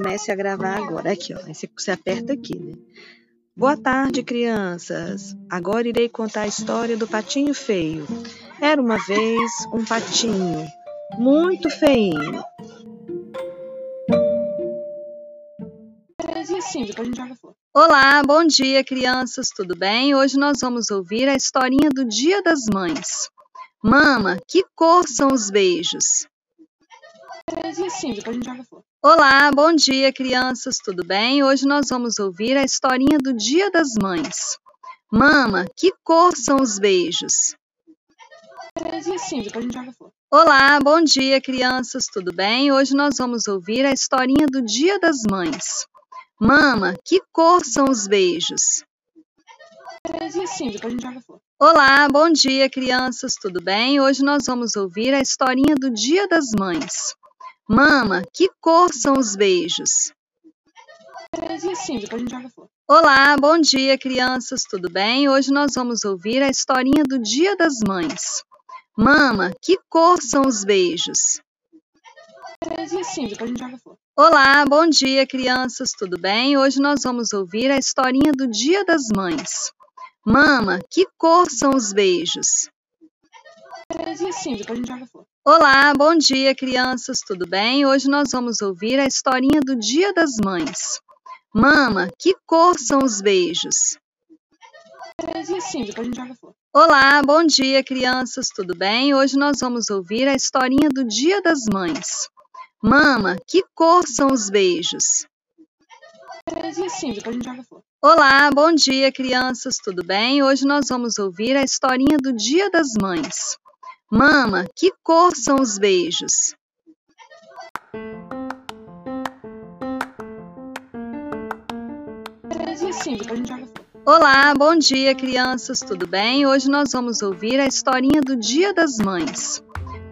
comece a gravar agora. Aqui, ó. Aí você aperta aqui, né? Boa tarde, crianças. Agora irei contar a história do patinho feio. Era uma vez um patinho muito feinho. Olá, bom dia, crianças. Tudo bem? Hoje nós vamos ouvir a historinha do Dia das Mães. Mama, que cor são os beijos? Olá, bom dia, crianças, tudo bem? Hoje nós vamos ouvir a historinha do Dia das Mães. Mama, que cor são os beijos? Olá, bom dia, crianças, tudo bem? Hoje nós vamos ouvir a historinha do Dia das Mães. Mama, que cor são os beijos? Olá, bom dia, crianças, tudo bem? Hoje nós vamos ouvir a historinha do Dia das Mães. Mama, que cor são os beijos? Olá, bom dia, crianças, tudo bem? Hoje nós vamos ouvir a historinha do Dia das Mães. Mama, que cor são os beijos? Olá, bom dia, crianças, tudo bem? Hoje nós vamos ouvir a historinha do Dia das Mães. Mama, que cor são os beijos? Olá, bom dia, crianças, tudo bem? Hoje nós vamos ouvir a historinha do Dia das Mães. Mama, que cor são os beijos? Olá, bom dia, crianças, tudo bem? Hoje nós vamos ouvir a historinha do Dia das Mães. Mama, que cor são os beijos? Olá, bom dia, crianças, tudo bem? Hoje nós vamos ouvir a historinha do Dia das Mães. Mama, que cor são os beijos? Olá, bom dia, crianças, tudo bem? Hoje nós vamos ouvir a historinha do Dia das Mães.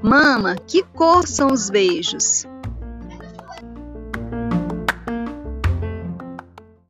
Mama, que cor são os beijos?